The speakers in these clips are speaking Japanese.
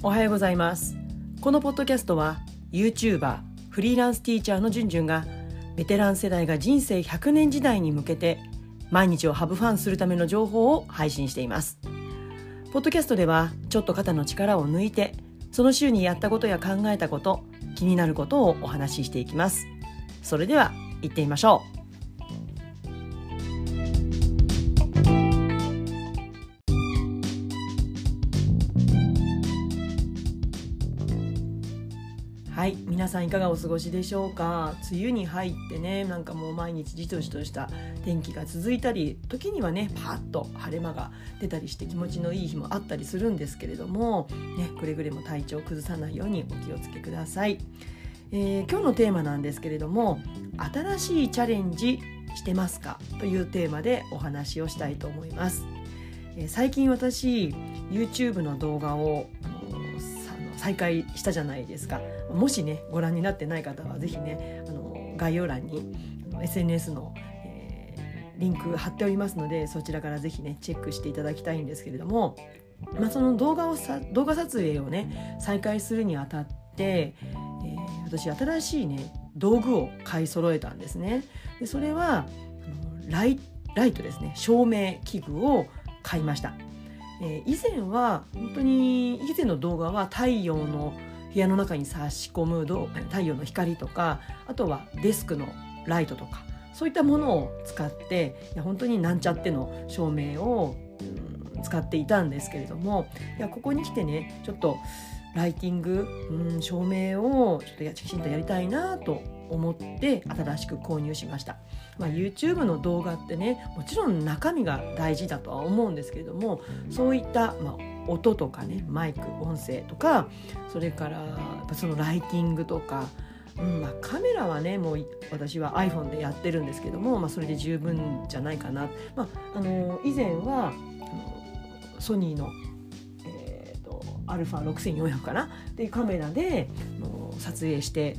おはようございます。このポッドキャストは YouTuber フリーランスティーチャーのじゅんじゅんがベテラン世代が人生100年時代に向けて毎日をハブファンするための情報を配信しています。ポッドキャストではちょっと肩の力を抜いてその週にやったことや考えたこと気になることをお話ししていきます。それでは行ってみましょう。皆さんいかがお過ごしでしょうか？梅雨に入ってねなんかもう毎日じとじとした天気が続いたり時にはねパッと晴れ間が出たりして気持ちのいい日もあったりするんですけれども、ね、くれぐれも体調を崩さないようにお気をつけください、えー、今日のテーマなんですけれども新しいチャレンジしてますか？というテーマでお話をしたいと思います、え、最近私 YouTube の動画を再開したじゃないですかもしねご覧になってない方は是非ねあの概要欄に SNS の、え、リンク貼っておりますのでそちらから是非ねチェックしていただきたいんですけれども、まあ、その動画をさ動画撮影をね再開するにあたって、えー、私新しいね道具を買い揃えたんですね。でそれはライライトですね照明器具を買いました。えー、以前は本当に以前の動画は太陽の部屋の中に差し込む太陽の光とかあとはデスクのライトとかそういったものを使っていや本当になんちゃっての照明を、うん、使っていたんですけれどもいやここに来てねちょっとライティング、うん、照明をちょっとやきちんとやりたいなと思って新しく購入しました、まあ、YouTube の動画ってねもちろん中身が大事だとは思うんですけれどもそういった、まあ、音とかねマイク音声とかそれからそのライティングとかうんまあ、カメラはねもう私は iPhone でやってるんですけども、まあ、それで十分じゃないかな、まあ、あの以前はソニーの、えーと、α6400 かな？っていうカメラで撮影して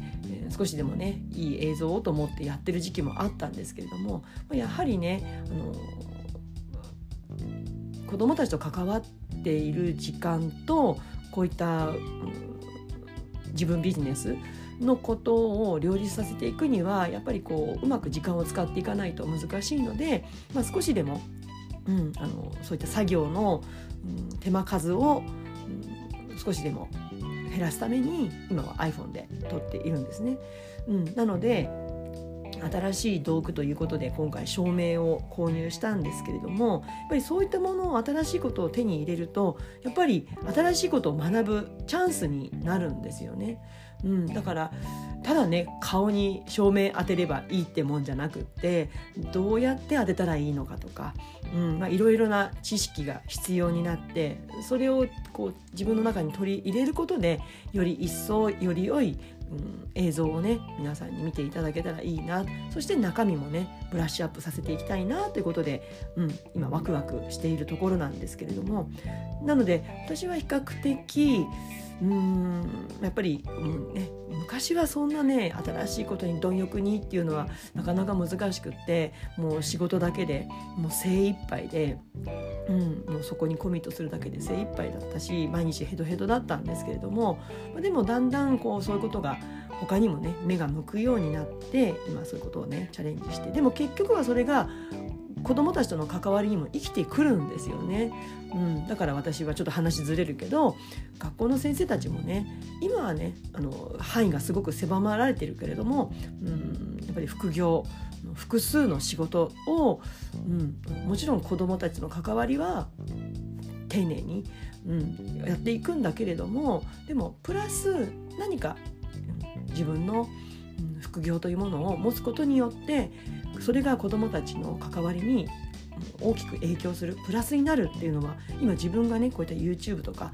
少しでもねいい映像をと思ってやってる時期もあったんですけれどもやはりねあの子どもたちと関わっている時間とこういった、うん、自分ビジネスのことを両立させていくにはやっぱりこううまく時間を使っていかないと難しいので、まあ、少しでも、うん、あのそういった作業の、うん、手間数を、うん、少しでも減らすために今は iPhone で撮っているんですね。うん、なので新しい道具ということで今回照明を購入したんですけれどもやっぱりそういったものを新しいことを手に入れるとやっぱり新しいことを学ぶチャンスになるんですよね。うん、だからただね顔に照明当てればいいってもんじゃなくってどうやって当てたらいいのかとかいろいろな知識が必要になってそれをこう自分の中に取り入れることでより一層より良い、うん、映像をね皆さんに見ていただけたらいいなそして中身もねブラッシュアップさせていきたいなということで、うん、今ワクワクしているところなんですけれどもなので私は比較的うんやっぱり、うんね、昔はそんなね新しいことに貪欲にっていうのはなかなか難しくってもう仕事だけでもう精一杯で、うん、もうそこにコミットするだけで精一杯だったし毎日ヘドヘドだったんですけれどもまでもだんだんこうそういうことが他にもね目が向くようになって今そういうことをねチャレンジしてでも結局はそれが子どもたちとの関わりにも生きてくるんですよね、うん、だから私はちょっと話ずれるけど学校の先生たちもね今はねあの範囲がすごく狭まられてるけれども、うん、やっぱり副業複数の仕事を、うん、もちろん子どもたちの関わりは丁寧に、うん、やっていくんだけれどもでもプラス何か自分の副業というものを持つことによってそれが子どもたちの関わりに大きく影響するプラスになるっていうのは今自分がねこういった YouTube とか、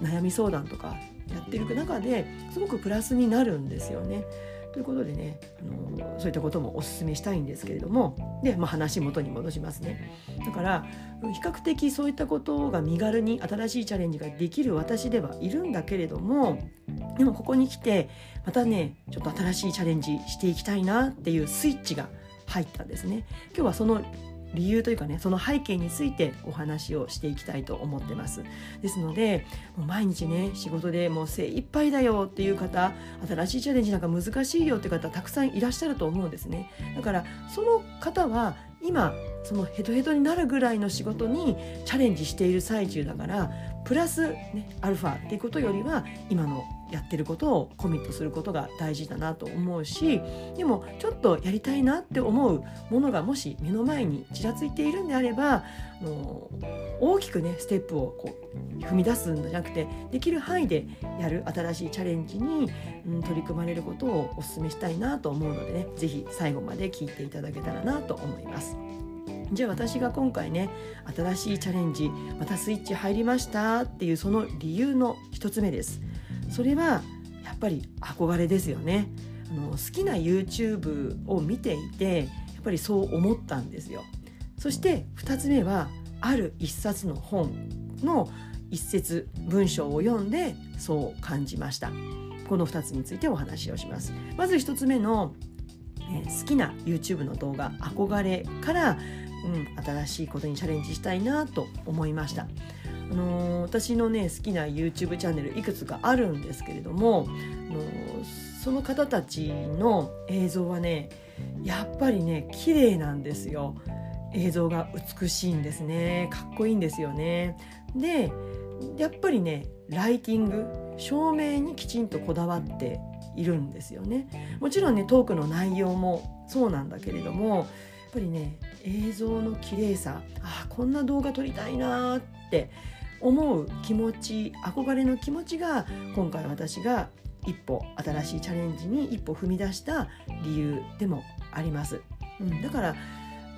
うん、悩み相談とかやってる中ですごくプラスになるんですよね。ということでねあのそういったこともお勧めしたいんですけれどもで、まあ、話元に戻しますねだから比較的そういったことが身軽に新しいチャレンジができる私ではいるんだけれどもでもここに来てまたねちょっと新しいチャレンジしていきたいなっていうスイッチが入ったんですね。今日はその理由というかねその背景についてお話をしていきたいと思ってます。ですのでもう毎日ね仕事でもう精一杯だよっていう方新しいチャレンジなんか難しいよって方たくさんいらっしゃると思うんですね。だからその方は今そのヘトヘトになるぐらいの仕事にチャレンジしている最中だからプラス、ね、アルファっていうことよりは今のやってることをコミットすることが大事だなと思うしでもちょっとやりたいなって思うものがもし目の前にちらついているんであればあの大きくねステップをこう踏み出すんじゃなくてできる範囲でやる新しいチャレンジに、うん、取り組まれることをお勧めしたいなと思うのでね是非最後まで聞いていただけたらなと思います。じゃあ私が今回ね新しいチャレンジまたスイッチ入りましたっていうその理由の一つ目です。それはやっぱり憧れですよね。あの好きな YouTube を見ていてやっぱりそう思ったんですよ。そして2つ目はある一冊の本の一節文章を読んでそう感じました。この2つについてお話をします。まず1つ目の、えー、好きな YouTube の動画憧れから、うん、新しいことにチャレンジしたいなと思いました。あのー、私のね好きな YouTube チャンネルいくつかあるんですけれども、あのー、その方たちの映像はねやっぱりね綺麗なんですよ。映像が美しいんですね。かっこいいんですよね。でやっぱりねライティング照明にきちんとこだわっているんですよね。もちろんねトークの内容もそうなんだけれどもやっぱりね映像の綺麗さあこんな動画撮りたいなって思う気持ち憧れの気持ちが今回私が一歩新しいチャレンジに一歩踏み出した理由でもあります。うん、だから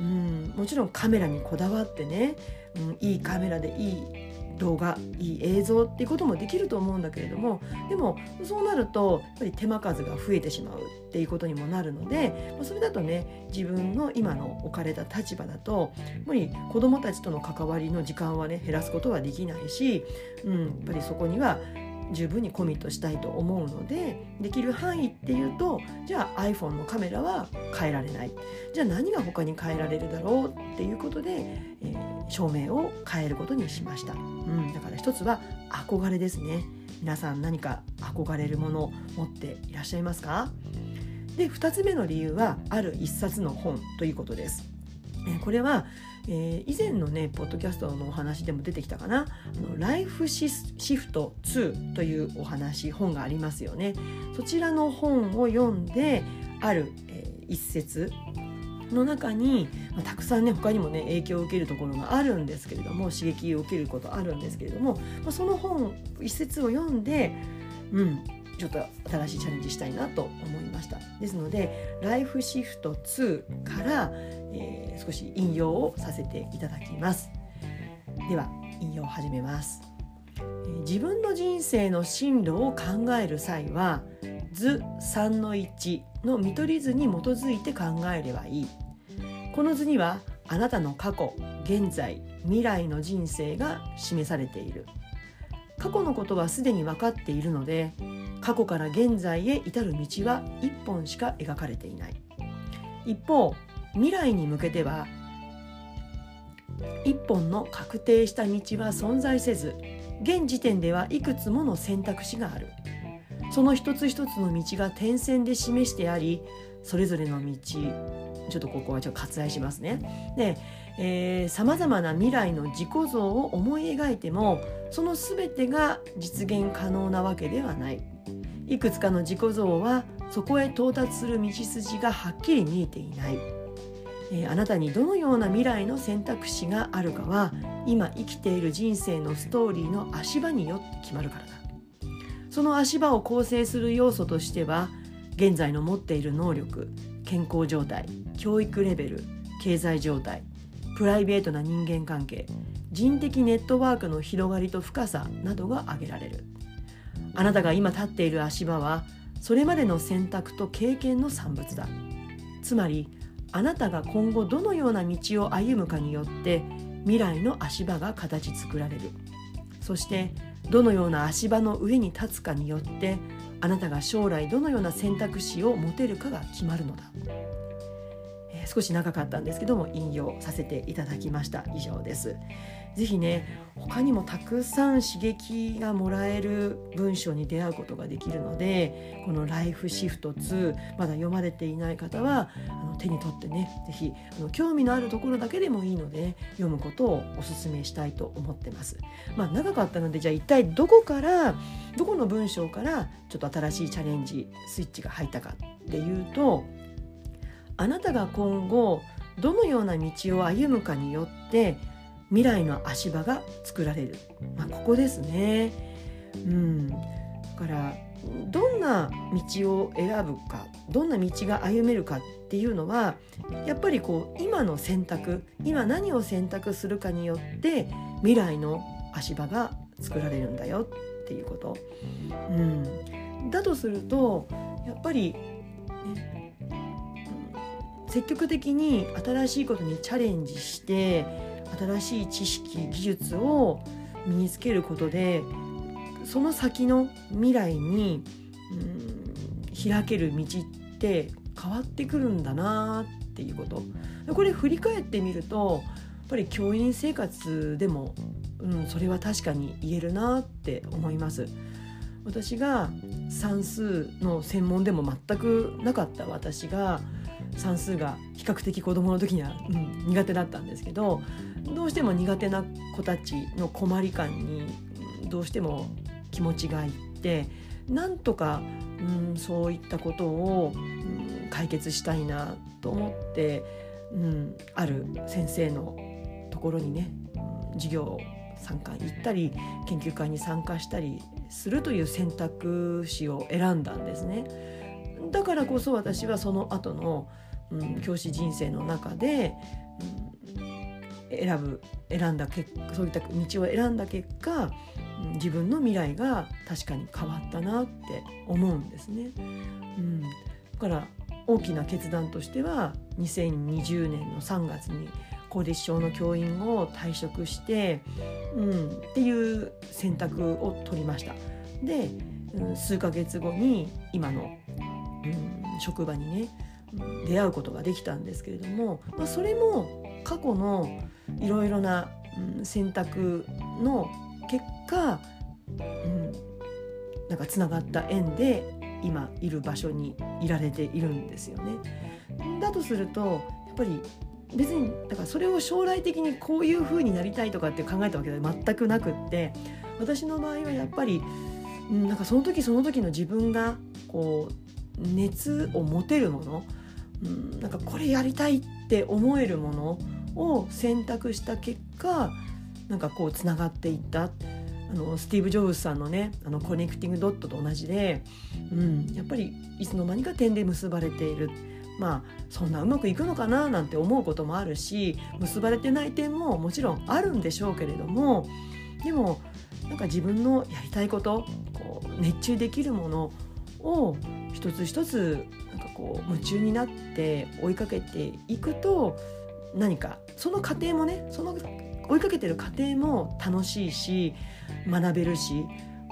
うんもちろんカメラにこだわってね、うん、いいカメラでいい動画いい映像っていうこともできると思うんだけれどもでもそうなるとやっぱり手間数が増えてしまうっていうことにもなるのでそれだとね自分の今の置かれた立場だとやっぱり子どもたちとの関わりの時間はね減らすことはできないし、うん、やっぱりそこには十分にコミットしたいと思うのでできる範囲っていうとじゃあ iPhone のカメラは変えられない。じゃあ何が他に変えられるだろうっていうことで、えー、照明を変えることにしました、うん、だから一つは憧れですね。皆さん何か憧れるものを持っていらっしゃいますか？で2つ目の理由はある一冊の本ということです。これはえー、以前のねポッドキャストのお話でも出てきたかな「あのライフシフト2」というお話本がありますよね。そちらの本を読んである、えー、一節の中に、まあ、たくさんね他にもね影響を受けるところがあるんですけれども刺激を受けることあるんですけれども、まあ、その本一節を読んでうんちょっと新しいチャレンジしたいなと思いました。ですので「ライフシフト2」から、えー、少し引用をさせていただきます。では引用を始めます。自分の人生の進路を考える際は図3の1の見取り図に基づいて考えればいい。この図にはあなたの過去現在未来の人生が示されている。過去のことはすでに分かっているので過去から現在へ至る道は一本しか描かれていない一方未来に向けては一本の確定した道は存在せず現時点ではいくつもの選択肢があるその一つ一つの道が点線で示してありそれぞれの道ちょっとここはちょっと割愛しますね。でさまざまな未来の自己像を思い描いてもその全てが実現可能なわけではない。いくつかの自己像はそこへ到達する道筋がはっきり見えていない、えー、あなたにどのような未来の選択肢があるかは今生きている人生のストーリーの足場によって決まるからだ。その足場を構成する要素としては現在の持っている能力健康状態教育レベル経済状態プライベートな人間関係人的ネットワークの広がりと深さなどが挙げられる。あなたが今立っている足場はそれまでの選択と経験の産物だ。つまりあなたが今後どのような道を歩むかによって未来の足場が形作られる。そしてどのような足場の上に立つかによってあなたが将来どのような選択肢を持てるかが決まるのだ。少し長かったんですけども引用させていただきました以上です。ぜひね他にもたくさん刺激がもらえる文章に出会うことができるのでこの「ライフシフト2」まだ読まれていない方はあの手に取ってねぜひあの興味のあるところだけでもいいので読むことをお勧めしたいと思ってます。まあ、長かったのでじゃあ一体どこからどこの文章からちょっと新しいチャレンジスイッチが入ったかっていうとあなたが今後どのような道を歩むかによって未来の足場が作られる、まあ、ここですね。うん、だからどんな道を選ぶかどんな道が歩めるかっていうのはやっぱりこう今の選択今何を選択するかによって未来の足場が作られるんだよっていうこと。うん、だとするとやっぱり、ね、積極的に新しいことにチャレンジして新しい知識技術を身につけることでその先の未来に、うん、開ける道って変わってくるんだなっていうことこれ振り返ってみるとやっぱり教員生活でも、うん、それは確かに言えるなって思います。私が算数の専門でも全くなかった私が算数が比較的子どもの時には、うん、苦手だったんですけどどうしても苦手な子たちの困り感にどうしても気持ちがいってなんとか、うん、そういったことを、うん、解決したいなと思って、うん、ある先生のところにね、授業参加行ったり研究会に参加したりするという選択肢を選んだんですね。だからこそ私はその後の、うん、教師人生の中で、選ぶ選んだ結そういった道を選んだ結果自分の未来が確かに変わったなって思うんですね。うん、だから大きな決断としては2020年の3月に公立小の教員を退職して、うん、っていう選択を取りました。で、うん、数ヶ月後に今の、うん、職場にね出会うことができたんですけれども、まあ、それも過去のいろいろな、うん、選択の結果、うん、なんかつながった縁で今いる場所にいられているんですよね。だとするとやっぱり別にだからそれを将来的にこういう風になりたいとかって考えたわけでは全くなくって私の場合はやっぱり、うん、なんかその時その時の自分がこう熱を持てるもの、うん、なんかこれやりたいって思えるものを選択した結果なんかこうつながっていったあのスティーブ・ジョブズさんのねあのコネクティングドットと同じで、うん、やっぱりいつの間にか点で結ばれている。まあそんなうまくいくのかななんて思うこともあるし結ばれてない点ももちろんあるんでしょうけれどもでもなんか自分のやりたいことこう熱中できるものを一つ一つこう夢中になって追いかけていくと何かその過程もねその追いかけてる過程も楽しいし学べるし、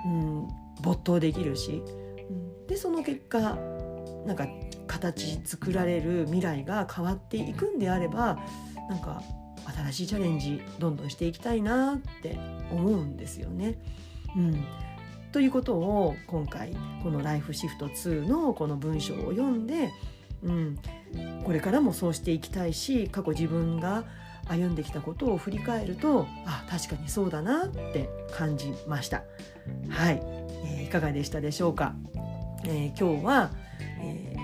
うん、没頭できるし、うん、でその結果なんか形作られる未来が変わっていくんであればなんか新しいチャレンジどんどんしていきたいなって思うんですよね。うん、ということを今回この「ライフシフト2」のこの文章を読んで、うん、これからもそうしていきたいし過去自分が歩んできたことを振り返るとあ確かにそうだなって感じました。はい、えー、いかがでしたでしょうか、えー、今日は、え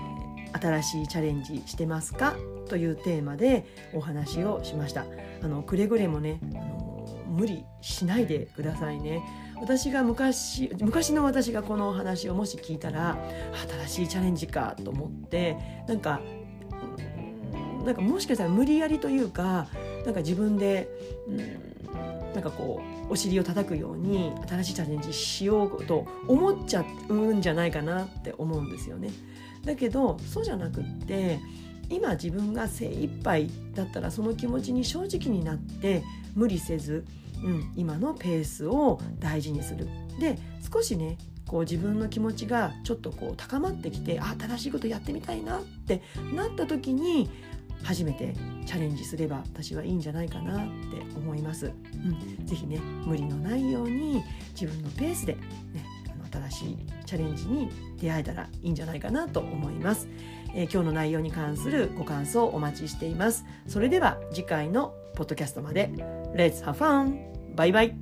ー、新しいチャレンジしてますか？というテーマでお話をしました。あのくれぐれもね、あの無理しないでくださいね。私が昔昔の私がこのお話をもし聞いたら新しいチャレンジかと思ってなんかなんかもしかしたら無理やりというかなんか自分で、うん、なんかこうお尻を叩くように新しいチャレンジしようと思っちゃうんじゃないかなって思うんですよね。だけどそうじゃなくって今自分が精一杯だったらその気持ちに正直になって無理せず、うん、今のペースを大事にする。で少しねこう自分の気持ちがちょっとこう高まってきてあ新しいことやってみたいなってなった時に初めてチャレンジすれば私はいいんじゃないかなって思います。うん、ぜひね無理のないように自分のペースで、ね、あの新しいチャレンジに出会えたらいいんじゃないかなと思います。えー、今日の内容に関するご感想をお待ちしています。それでは次回のポッドキャストまで Let's have fun! バイバイ。